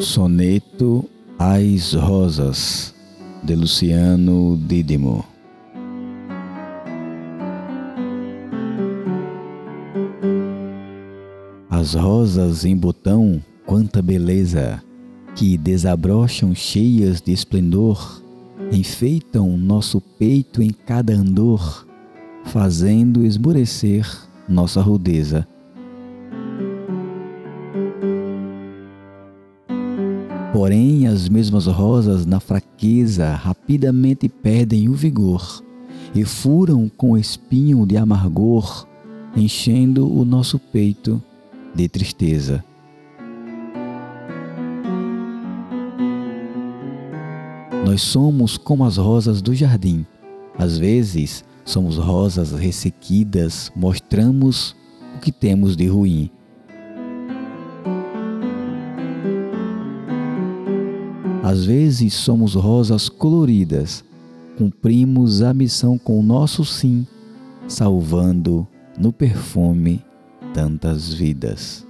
Soneto As Rosas, de Luciano Dídimo. As rosas em botão, quanta beleza, que desabrocham cheias de esplendor, enfeitam nosso peito em cada andor, fazendo esmorecer nossa rudeza. Porém, as mesmas rosas, na fraqueza, rapidamente perdem o vigor e furam com espinho de amargor, enchendo o nosso peito de tristeza. Nós somos como as rosas do jardim. Às vezes, somos rosas ressequidas, mostramos o que temos de ruim. Às vezes somos rosas coloridas, cumprimos a missão com o nosso sim, salvando no perfume tantas vidas.